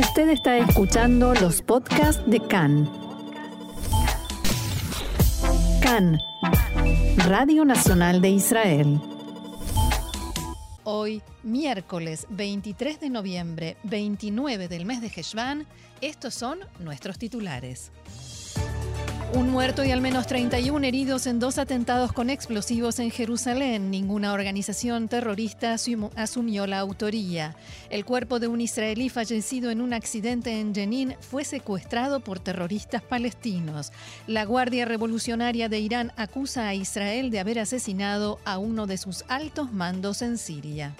Usted está escuchando los podcasts de CAN. CAN, Radio Nacional de Israel. Hoy, miércoles 23 de noviembre, 29 del mes de Heshvan, estos son nuestros titulares. Un muerto y al menos 31 heridos en dos atentados con explosivos en Jerusalén. Ninguna organización terrorista asumió la autoría. El cuerpo de un israelí fallecido en un accidente en Jenin fue secuestrado por terroristas palestinos. La Guardia Revolucionaria de Irán acusa a Israel de haber asesinado a uno de sus altos mandos en Siria.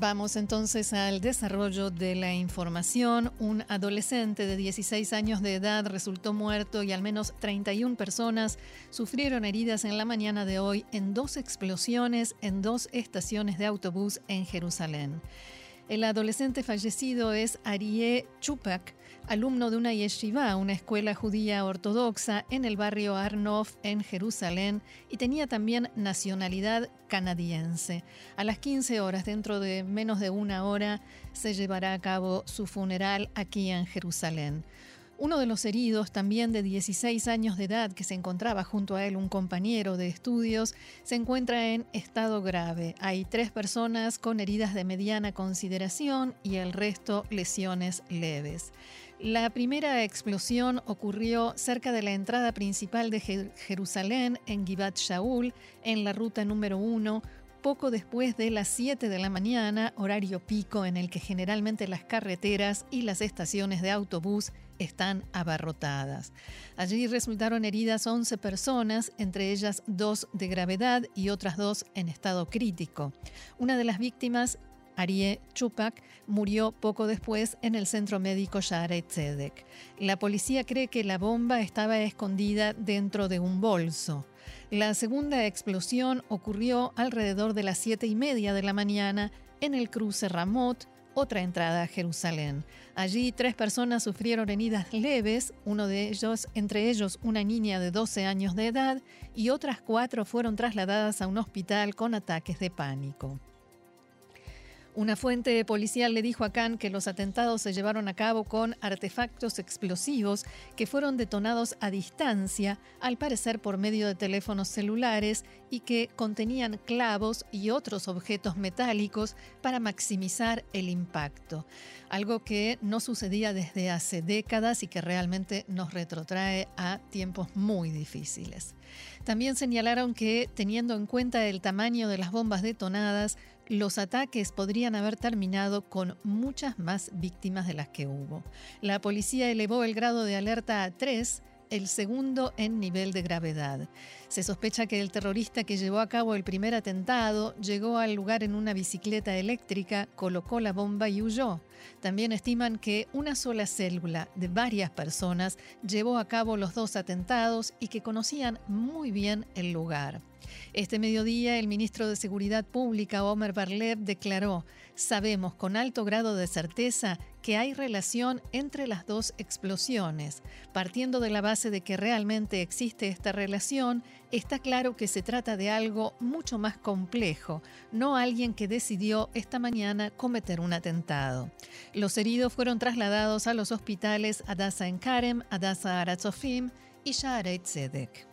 Vamos entonces al desarrollo de la información. Un adolescente de 16 años de edad resultó muerto y al menos 31 personas sufrieron heridas en la mañana de hoy en dos explosiones en dos estaciones de autobús en Jerusalén. El adolescente fallecido es Arié Chupak, alumno de una yeshiva, una escuela judía ortodoxa en el barrio Arnof en Jerusalén, y tenía también nacionalidad canadiense. A las 15 horas, dentro de menos de una hora, se llevará a cabo su funeral aquí en Jerusalén. Uno de los heridos, también de 16 años de edad, que se encontraba junto a él un compañero de estudios, se encuentra en estado grave. Hay tres personas con heridas de mediana consideración y el resto lesiones leves. La primera explosión ocurrió cerca de la entrada principal de Jerusalén, en Givat Shaul, en la ruta número 1, poco después de las 7 de la mañana, horario pico en el que generalmente las carreteras y las estaciones de autobús están abarrotadas. Allí resultaron heridas 11 personas, entre ellas dos de gravedad y otras dos en estado crítico. Una de las víctimas Arié Chupak murió poco después en el centro médico Shaare Tzedek. La policía cree que la bomba estaba escondida dentro de un bolso. La segunda explosión ocurrió alrededor de las siete y media de la mañana en el cruce Ramot, otra entrada a Jerusalén. Allí tres personas sufrieron heridas leves, uno de ellos, entre ellos una niña de 12 años de edad, y otras cuatro fueron trasladadas a un hospital con ataques de pánico. Una fuente policial le dijo a Khan que los atentados se llevaron a cabo con artefactos explosivos que fueron detonados a distancia, al parecer por medio de teléfonos celulares, y que contenían clavos y otros objetos metálicos para maximizar el impacto. Algo que no sucedía desde hace décadas y que realmente nos retrotrae a tiempos muy difíciles. También señalaron que, teniendo en cuenta el tamaño de las bombas detonadas, los ataques podrían haber terminado con muchas más víctimas de las que hubo. La policía elevó el grado de alerta a 3 el segundo en nivel de gravedad. Se sospecha que el terrorista que llevó a cabo el primer atentado llegó al lugar en una bicicleta eléctrica, colocó la bomba y huyó. También estiman que una sola célula de varias personas llevó a cabo los dos atentados y que conocían muy bien el lugar. Este mediodía, el ministro de Seguridad Pública, Omer Barlev, declaró, sabemos con alto grado de certeza que hay relación entre las dos explosiones. Partiendo de la base de que realmente existe esta relación, está claro que se trata de algo mucho más complejo, no alguien que decidió esta mañana cometer un atentado. Los heridos fueron trasladados a los hospitales Adasa en Karem, Adasa Aratzofim y Shaarei Tzedek.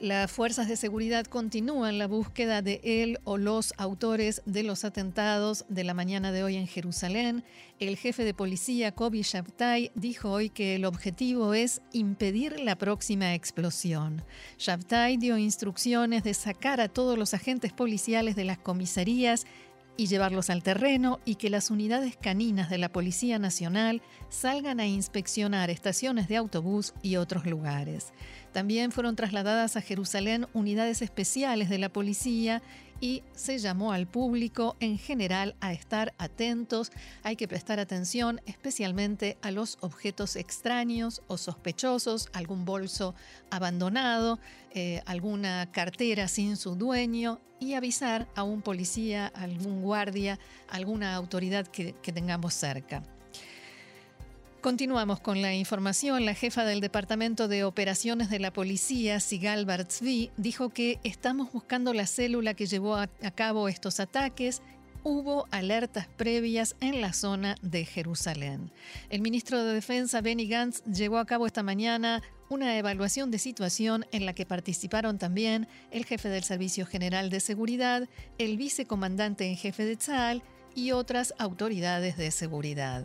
Las fuerzas de seguridad continúan la búsqueda de él o los autores de los atentados de la mañana de hoy en Jerusalén. El jefe de policía, Kobi Shabtai, dijo hoy que el objetivo es impedir la próxima explosión. Shabtai dio instrucciones de sacar a todos los agentes policiales de las comisarías y llevarlos al terreno y que las unidades caninas de la Policía Nacional salgan a inspeccionar estaciones de autobús y otros lugares. También fueron trasladadas a Jerusalén unidades especiales de la policía y se llamó al público en general a estar atentos. Hay que prestar atención especialmente a los objetos extraños o sospechosos, algún bolso abandonado, eh, alguna cartera sin su dueño y avisar a un policía, algún guardia, alguna autoridad que tengamos cerca. Continuamos con la información. La jefa del Departamento de Operaciones de la Policía, Sigal Bartzvi, dijo que estamos buscando la célula que llevó a, cabo estos ataques hubo alertas previas en la zona de Jerusalén. El ministro de Defensa, Benny Gantz, llevó a cabo esta mañana una evaluación de situación en la que participaron también el jefe del Servicio General de Seguridad, el vicecomandante en jefe de Tzal y otras autoridades de seguridad.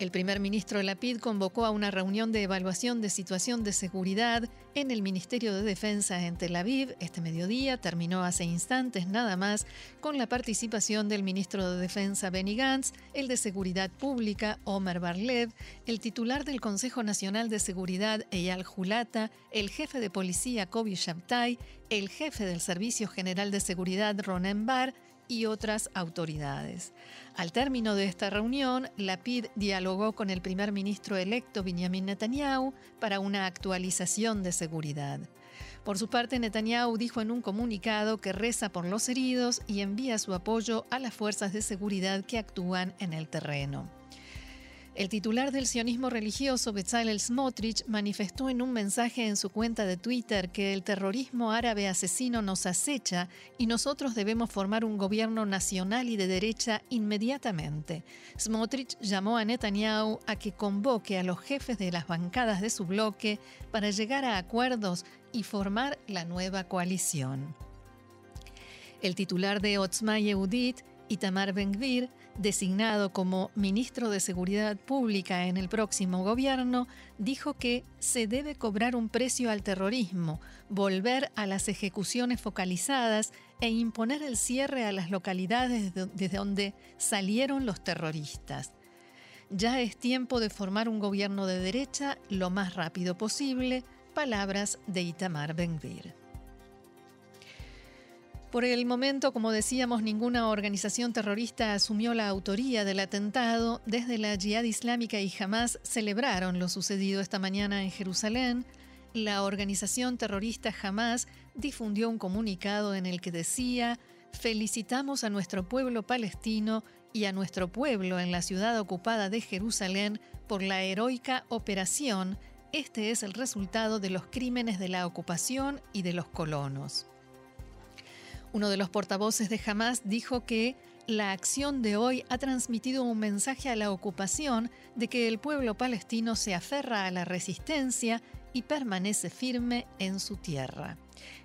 El primer ministro Lapid convocó a una reunión de evaluación de situación de seguridad en el Ministerio de Defensa en Tel Aviv. Este mediodía terminó hace instantes nada más con la participación del ministro de Defensa Benny Gantz, el de Seguridad Pública Omer Barlev, el titular del Consejo Nacional de Seguridad Eyal Julata, el jefe de policía Kobi Shabtai, el jefe del Servicio General de Seguridad Ronen Bar y otras autoridades. Al término de esta reunión, Lapid dialogó con el primer ministro electo Benjamin Netanyahu para una actualización de seguridad. Por su parte, Netanyahu dijo en un comunicado que reza por los heridos y envía su apoyo a las fuerzas de seguridad que actúan en el terreno. El titular del sionismo religioso, Bezalel Smotrich, manifestó en un mensaje en su cuenta de Twitter que el terrorismo árabe asesino nos acecha y nosotros debemos formar un gobierno nacional y de derecha inmediatamente. Smotrich llamó a Netanyahu a que convoque a los jefes de las bancadas de su bloque para llegar a acuerdos y formar la nueva coalición. El titular de Otzma Yehudit, Itamar Ben-Gvir, designado como ministro de Seguridad Pública en el próximo gobierno, dijo que se debe cobrar un precio al terrorismo, volver a las ejecuciones focalizadas e imponer el cierre a las localidades desde donde salieron los terroristas. Ya es tiempo de formar un gobierno de derecha lo más rápido posible, palabras de Itamar Ben-Gvir. Por el momento, como decíamos, ninguna organización terrorista asumió la autoría del atentado. Desde la Jihad Islámica y Hamas celebraron lo sucedido esta mañana en Jerusalén. La organización terrorista Hamas difundió un comunicado en el que decía, felicitamos a nuestro pueblo palestino y a nuestro pueblo en la ciudad ocupada de Jerusalén por la heroica operación. Este es el resultado de los crímenes de la ocupación y de los colonos. Uno de los portavoces de Hamas dijo que la acción de hoy ha transmitido un mensaje a la ocupación de que el pueblo palestino se aferra a la resistencia y permanece firme en su tierra.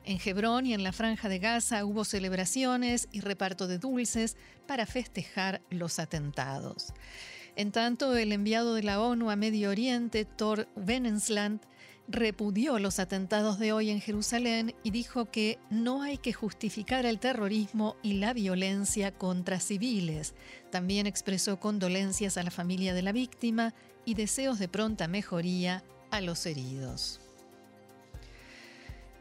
En Hebrón y en la franja de Gaza hubo celebraciones y reparto de dulces para festejar los atentados. En tanto, el enviado de la ONU a Medio Oriente, Thor Venensland, repudió los atentados de hoy en Jerusalén y dijo que no hay que justificar el terrorismo y la violencia contra civiles. También expresó condolencias a la familia de la víctima y deseos de pronta mejoría a los heridos.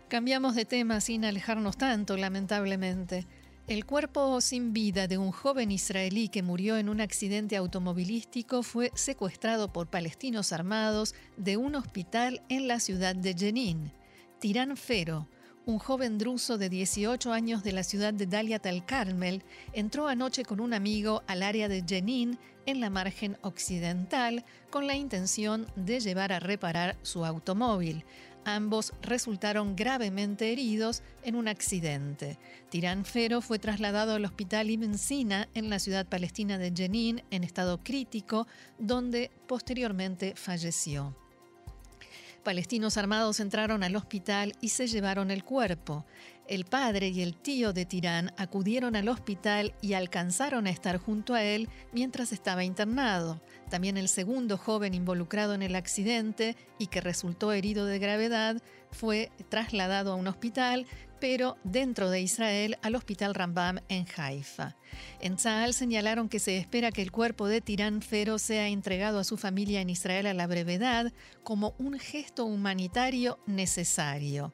Cambiamos de tema sin alejarnos tanto, lamentablemente. El cuerpo sin vida de un joven israelí que murió en un accidente automovilístico fue secuestrado por palestinos armados de un hospital en la ciudad de Jenin. Tirán Fero, un joven druso de 18 años de la ciudad de Daliat al Carmel, entró anoche con un amigo al área de Jenin, en la margen occidental, con la intención de llevar a reparar su automóvil. Ambos resultaron gravemente heridos en un accidente. Tirán Fero fue trasladado al hospital Ibn Sina en la ciudad palestina de Jenin en estado crítico, donde posteriormente falleció. Palestinos armados entraron al hospital y se llevaron el cuerpo. El padre y el tío de Tirán acudieron al hospital y alcanzaron a estar junto a él mientras estaba internado. También el segundo joven involucrado en el accidente y que resultó herido de gravedad fue trasladado a un hospital, pero dentro de Israel al Hospital Rambam en Haifa. En Tzahal señalaron que se espera que el cuerpo de Tirán Fero sea entregado a su familia en Israel a la brevedad como un gesto humanitario necesario.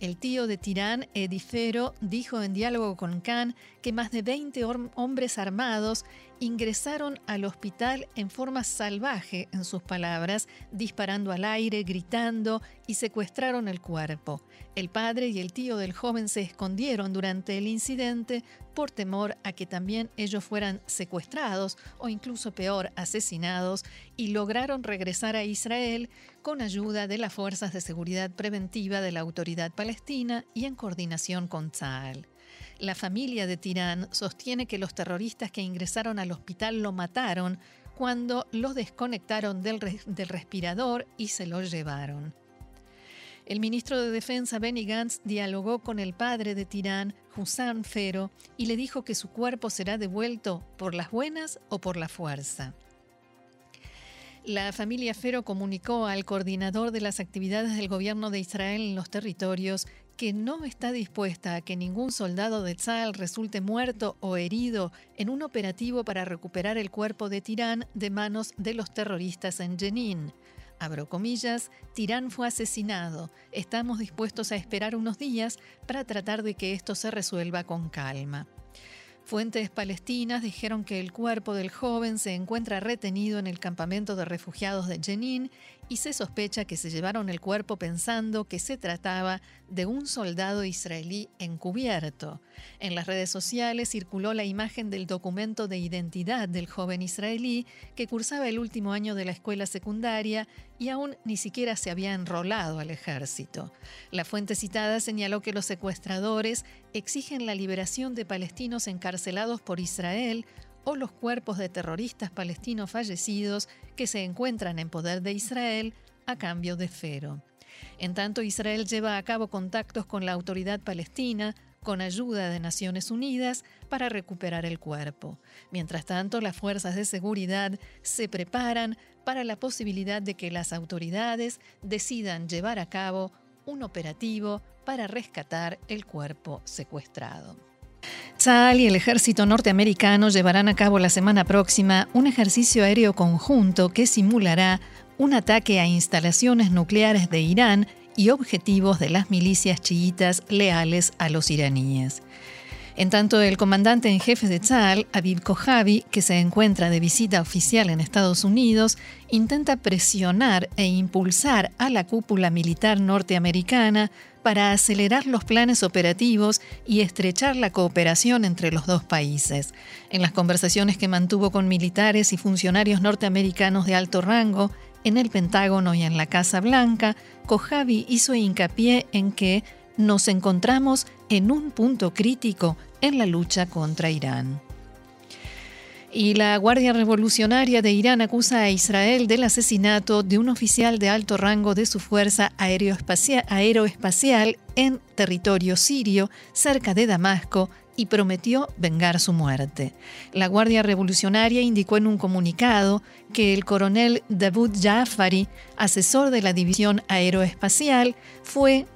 El tío de Tirán, Edifero, dijo en diálogo con Khan que más de 20 hombres armados ingresaron al hospital en forma salvaje, en sus palabras, disparando al aire, gritando y secuestraron el cuerpo. El padre y el tío del joven se escondieron durante el incidente por temor a que también ellos fueran secuestrados o incluso peor, asesinados, y lograron regresar a Israel con ayuda de las fuerzas de seguridad preventiva de la autoridad palestina y en coordinación con Tzal. La familia de Tirán sostiene que los terroristas que ingresaron al hospital lo mataron cuando lo desconectaron del, respirador y se lo llevaron. El ministro de Defensa Benny Gantz dialogó con el padre de Tirán, Hussan Fero, y le dijo que su cuerpo será devuelto por las buenas o por la fuerza. La familia Fero comunicó al coordinador de las actividades del gobierno de Israel en los territorios que no está dispuesta a que ningún soldado de Tzal resulte muerto o herido en un operativo para recuperar el cuerpo de Tirán de manos de los terroristas en Jenin. Abro comillas, Tirán fue asesinado. Estamos dispuestos a esperar unos días para tratar de que esto se resuelva con calma. Fuentes palestinas dijeron que el cuerpo del joven se encuentra retenido en el campamento de refugiados de Jenin y se sospecha que se llevaron el cuerpo pensando que se trataba de un soldado israelí encubierto. En las redes sociales circuló la imagen del documento de identidad del joven israelí que cursaba el último año de la escuela secundaria y aún ni siquiera se había enrolado al ejército. La fuente citada señaló que los secuestradores exigen la liberación de palestinos encarcelados por Israel o los cuerpos de terroristas palestinos fallecidos que se encuentran en poder de Israel a cambio de Fero. En tanto, Israel lleva a cabo contactos con la autoridad palestina con ayuda de Naciones Unidas para recuperar el cuerpo. Mientras tanto, las fuerzas de seguridad se preparan para la posibilidad de que las autoridades decidan llevar a cabo un operativo para rescatar el cuerpo secuestrado. Y el ejército norteamericano llevarán a cabo la semana próxima un ejercicio aéreo conjunto que simulará un ataque a instalaciones nucleares de Irán y objetivos de las milicias chiitas leales a los iraníes. En tanto, el comandante en jefe de Tzal, Aviv Kojavi, que se encuentra de visita oficial en Estados Unidos, intenta presionar e impulsar a la cúpula militar norteamericana para acelerar los planes operativos y estrechar la cooperación entre los dos países. En las conversaciones que mantuvo con militares y funcionarios norteamericanos de alto rango, en el Pentágono y en la Casa Blanca, Kojavi hizo hincapié en que nos encontramos en un punto crítico en la lucha contra Irán. Y la Guardia Revolucionaria de Irán acusa a Israel del asesinato de un oficial de alto rango de su fuerza aeroespacial, en territorio sirio, cerca de Damasco, y prometió vengar su muerte. La Guardia Revolucionaria indicó en un comunicado que el coronel David Jafari, asesor de la División Aeroespacial, fue,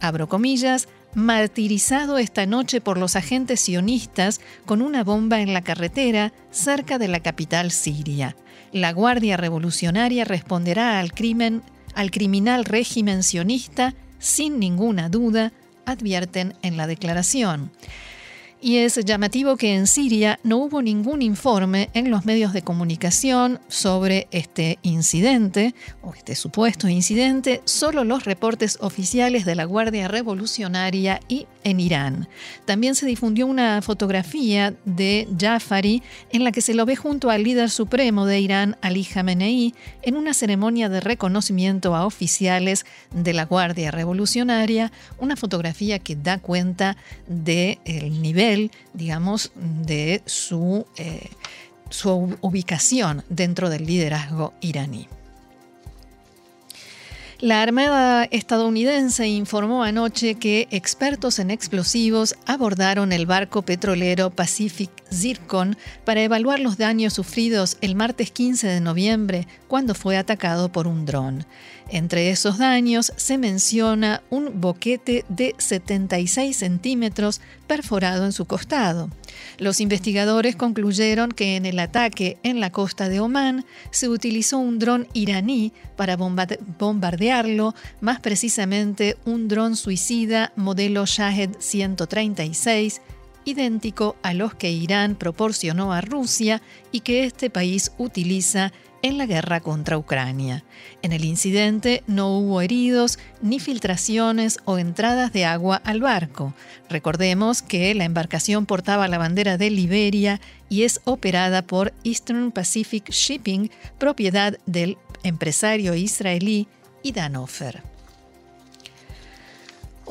abro comillas, martirizado esta noche por los agentes sionistas con una bomba en la carretera cerca de la capital siria. La Guardia Revolucionaria responderá al crimen, al criminal régimen sionista sin ninguna duda, advierten en la declaración. Y es llamativo que en Siria no hubo ningún informe en los medios de comunicación sobre este incidente o este supuesto incidente, solo los reportes oficiales de la Guardia Revolucionaria y en Irán. También se difundió una fotografía de Jafari en la que se lo ve junto al líder supremo de Irán, Ali Khamenei, en una ceremonia de reconocimiento a oficiales de la Guardia Revolucionaria, una fotografía que da cuenta del nivel, digamos, de su, eh, su ubicación dentro del liderazgo iraní. La Armada estadounidense informó anoche que expertos en explosivos abordaron el barco petrolero Pacific Zircon para evaluar los daños sufridos el martes 15 de noviembre cuando fue atacado por un dron. Entre esos daños se menciona un boquete de 76 centímetros perforado en su costado. Los investigadores concluyeron que en el ataque en la costa de Omán se utilizó un dron iraní para bombardearlo, más precisamente un dron suicida modelo Shahed 136 idéntico a los que Irán proporcionó a Rusia y que este país utiliza en la guerra contra Ucrania. En el incidente no hubo heridos, ni filtraciones o entradas de agua al barco. Recordemos que la embarcación portaba la bandera de Liberia y es operada por Eastern Pacific Shipping, propiedad del empresario israelí Idan Ofer.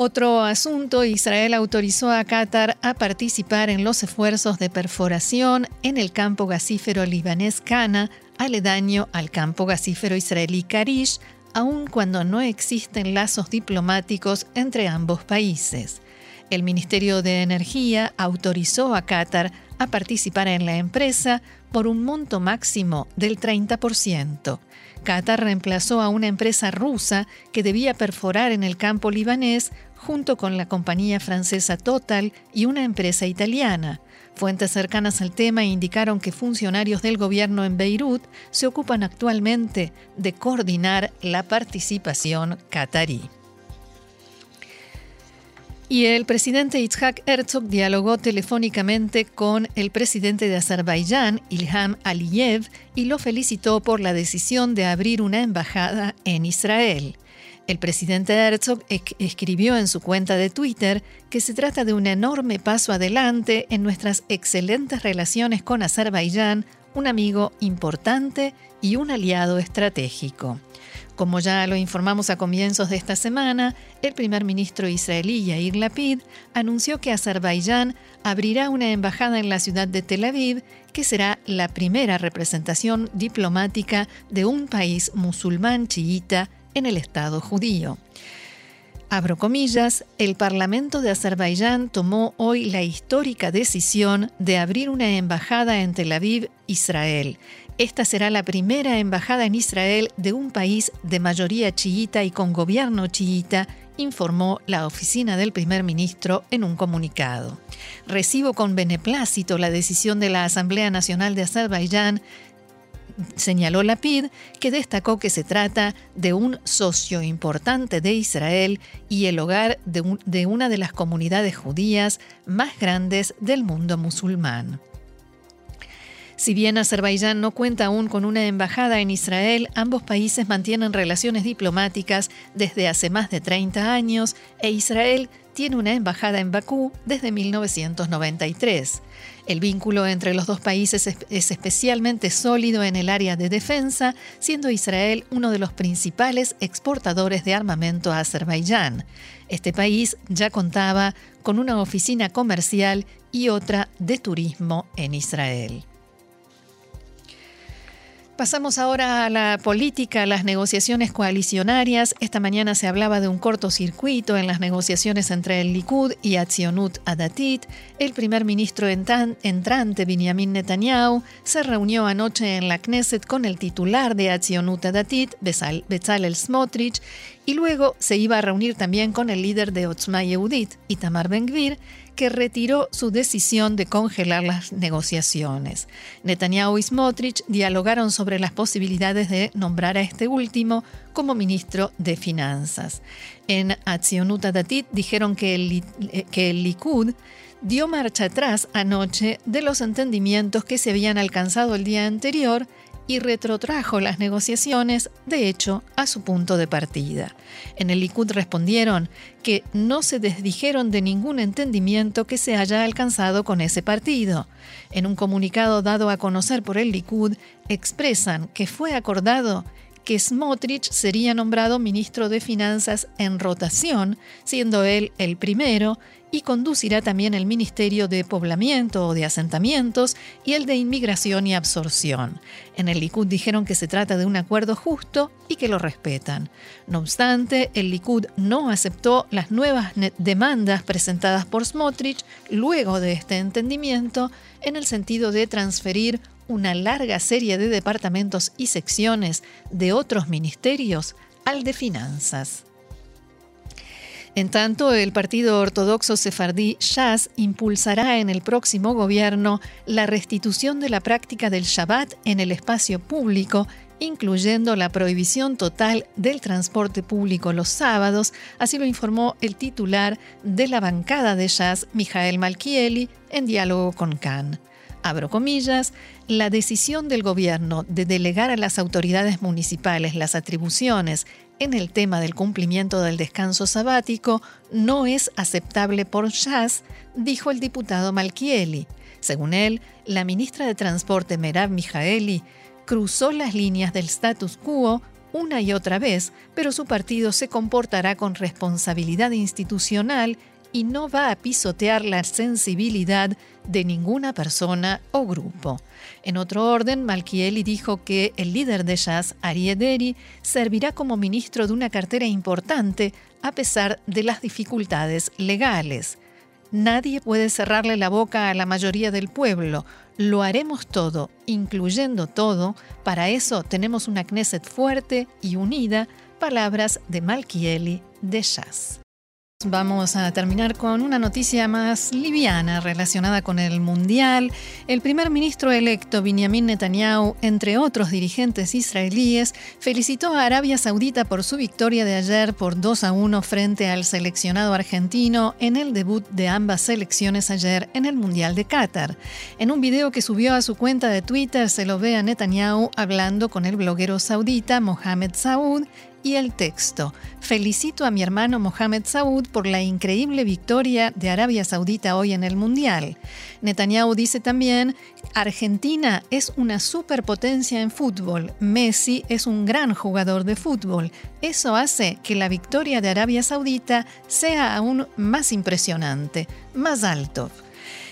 Otro asunto, Israel autorizó a Qatar a participar en los esfuerzos de perforación en el campo gasífero libanés Cana aledaño al campo gasífero israelí Karish, aun cuando no existen lazos diplomáticos entre ambos países. El Ministerio de Energía autorizó a Qatar a participar en la empresa por un monto máximo del 30%. Qatar reemplazó a una empresa rusa que debía perforar en el campo libanés junto con la compañía francesa Total y una empresa italiana. Fuentes cercanas al tema indicaron que funcionarios del gobierno en Beirut se ocupan actualmente de coordinar la participación qatarí. Y el presidente Itzhak Herzog dialogó telefónicamente con el presidente de Azerbaiyán, Ilham Aliyev, y lo felicitó por la decisión de abrir una embajada en Israel. El presidente Herzog escribió en su cuenta de Twitter que se trata de un enorme paso adelante en nuestras excelentes relaciones con Azerbaiyán, un amigo importante y un aliado estratégico. Como ya lo informamos a comienzos de esta semana, el primer ministro israelí Yair Lapid anunció que Azerbaiyán abrirá una embajada en la ciudad de Tel Aviv, que será la primera representación diplomática de un país musulmán chiita en el Estado judío. Abro comillas, el Parlamento de Azerbaiyán tomó hoy la histórica decisión de abrir una embajada en Tel Aviv, Israel. Esta será la primera embajada en Israel de un país de mayoría chiita y con gobierno chiita, informó la oficina del primer ministro en un comunicado. Recibo con beneplácito la decisión de la Asamblea Nacional de Azerbaiyán señaló Lapid, que destacó que se trata de un socio importante de Israel y el hogar de, de una de las comunidades judías más grandes del mundo musulmán. Si bien Azerbaiyán no cuenta aún con una embajada en Israel, ambos países mantienen relaciones diplomáticas desde hace más de 30 años e Israel tiene una embajada en Bakú desde 1993. El vínculo entre los dos países es especialmente sólido en el área de defensa, siendo Israel uno de los principales exportadores de armamento a Azerbaiyán. Este país ya contaba con una oficina comercial y otra de turismo en Israel. Pasamos ahora a la política, a las negociaciones coalicionarias. Esta mañana se hablaba de un cortocircuito en las negociaciones entre el Likud y Atzionut Adatit. El primer ministro entrante, Benjamin Netanyahu, se reunió anoche en la Knesset con el titular de Atzionut Adatit, Bezalel Smotrich, y luego se iba a reunir también con el líder de Otzma Yehudit, Itamar Ben-Gvir, que retiró su decisión de congelar las negociaciones. Netanyahu y Smotrich dialogaron sobre las posibilidades de nombrar a este último como ministro de Finanzas. En Atzionut Datit dijeron que el, que el Likud dio marcha atrás anoche de los entendimientos que se habían alcanzado el día anterior y retrotrajo las negociaciones, de hecho, a su punto de partida. En el Likud respondieron que no se desdijeron de ningún entendimiento que se haya alcanzado con ese partido. En un comunicado dado a conocer por el Likud, expresan que fue acordado que Smotrich sería nombrado ministro de Finanzas en rotación, siendo él el primero, y conducirá también el Ministerio de Poblamiento o de Asentamientos y el de Inmigración y Absorción. En el Likud dijeron que se trata de un acuerdo justo y que lo respetan. No obstante, el Likud no aceptó las nuevas demandas presentadas por Smotrich luego de este entendimiento en el sentido de transferir una larga serie de departamentos y secciones de otros ministerios al de finanzas. En tanto, el partido ortodoxo sefardí Shas impulsará en el próximo gobierno la restitución de la práctica del Shabbat en el espacio público incluyendo la prohibición total del transporte público los sábados, así lo informó el titular de la bancada de jazz, Mijael Malkieli, en diálogo con Khan. Abro comillas, la decisión del gobierno de delegar a las autoridades municipales las atribuciones en el tema del cumplimiento del descanso sabático no es aceptable por Jazz, dijo el diputado Malkieli. Según él, la ministra de Transporte Merab Mijaeli cruzó las líneas del status quo una y otra vez, pero su partido se comportará con responsabilidad institucional y no va a pisotear la sensibilidad de ninguna persona o grupo. En otro orden, Malkieli dijo que el líder de jazz, Ari Ederi, servirá como ministro de una cartera importante a pesar de las dificultades legales. Nadie puede cerrarle la boca a la mayoría del pueblo. Lo haremos todo, incluyendo todo. Para eso tenemos una Knesset fuerte y unida. Palabras de Malkieli de Jazz. Vamos a terminar con una noticia más liviana relacionada con el Mundial. El primer ministro electo Benjamin Netanyahu, entre otros dirigentes israelíes, felicitó a Arabia Saudita por su victoria de ayer por 2 a 1 frente al seleccionado argentino en el debut de ambas selecciones ayer en el Mundial de Qatar. En un video que subió a su cuenta de Twitter se lo ve a Netanyahu hablando con el bloguero saudita Mohamed Saud y el texto. Felicito a mi hermano Mohamed Saud por la increíble victoria de Arabia Saudita hoy en el Mundial. Netanyahu dice también, Argentina es una superpotencia en fútbol, Messi es un gran jugador de fútbol. Eso hace que la victoria de Arabia Saudita sea aún más impresionante, más alto.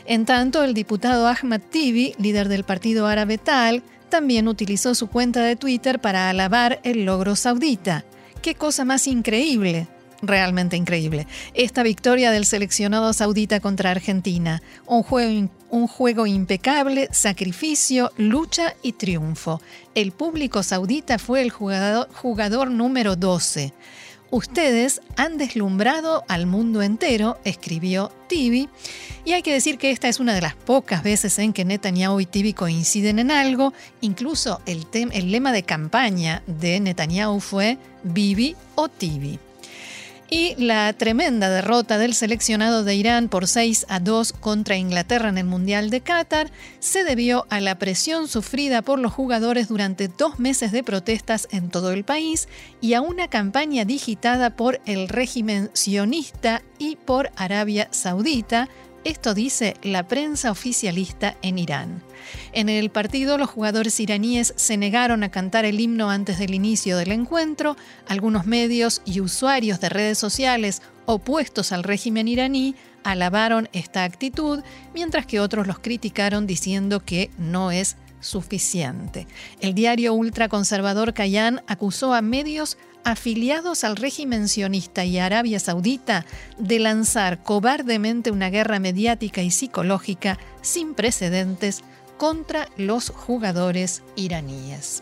En tanto, el diputado Ahmad Tibi, líder del partido árabe Tal, también utilizó su cuenta de Twitter para alabar el logro saudita. ¡Qué cosa más increíble! Realmente increíble. Esta victoria del seleccionado saudita contra Argentina. Un juego, impecable, sacrificio, lucha y triunfo. El público saudita fue el jugador, jugador número 12. Ustedes han deslumbrado al mundo entero, escribió Tibi, y hay que decir que esta es una de las pocas veces en que Netanyahu y Tibi coinciden en algo. Incluso el, el lema de campaña de Netanyahu fue Bibi o Tibi y la tremenda derrota del seleccionado de Irán por 6 a 2 contra Inglaterra en el Mundial de Qatar se debió a la presión sufrida por los jugadores durante dos meses de protestas en todo el país y a una campaña digitada por el régimen sionista y por Arabia Saudita esto dice la prensa oficialista en Irán. En el partido, los jugadores iraníes se negaron a cantar el himno antes del inicio del encuentro. Algunos medios y usuarios de redes sociales opuestos al régimen iraní alabaron esta actitud, mientras que otros los criticaron diciendo que no es suficiente. El diario ultraconservador Kayan acusó a medios afiliados al régimen sionista y Arabia Saudita de lanzar cobardemente una guerra mediática y psicológica sin precedentes contra los jugadores iraníes.